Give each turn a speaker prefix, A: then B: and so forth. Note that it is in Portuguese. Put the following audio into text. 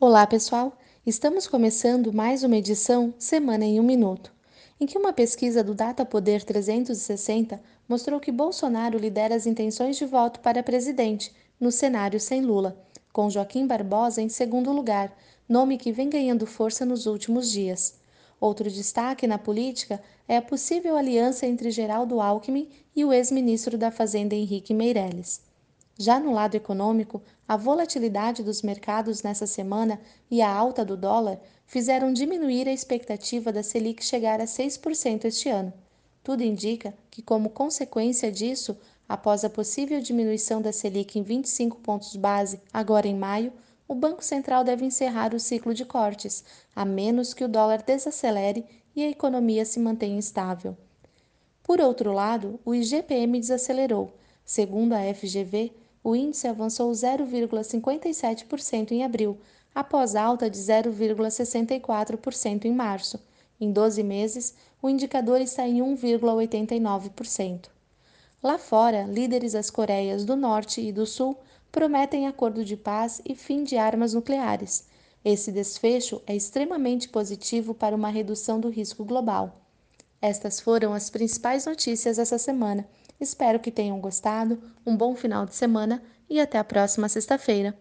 A: Olá, pessoal! Estamos começando mais uma edição Semana em um Minuto, em que uma pesquisa do Data Poder 360 mostrou que Bolsonaro lidera as intenções de voto para presidente no cenário sem Lula, com Joaquim Barbosa em segundo lugar, nome que vem ganhando força nos últimos dias. Outro destaque na política é a possível aliança entre Geraldo Alckmin e o ex-ministro da Fazenda Henrique Meirelles. Já no lado econômico, a volatilidade dos mercados nessa semana e a alta do dólar fizeram diminuir a expectativa da Selic chegar a 6% este ano. Tudo indica que, como consequência disso, após a possível diminuição da Selic em 25 pontos base agora em maio, o Banco Central deve encerrar o ciclo de cortes, a menos que o dólar desacelere e a economia se mantenha estável. Por outro lado, o IGPM desacelerou. Segundo a FGV, o índice avançou 0,57% em abril, após alta de 0,64% em março. Em 12 meses, o indicador está em 1,89%. Lá fora, líderes das Coreias do Norte e do Sul prometem acordo de paz e fim de armas nucleares. Esse desfecho é extremamente positivo para uma redução do risco global. Estas foram as principais notícias essa semana. Espero que tenham gostado, um bom final de semana e até a próxima sexta-feira.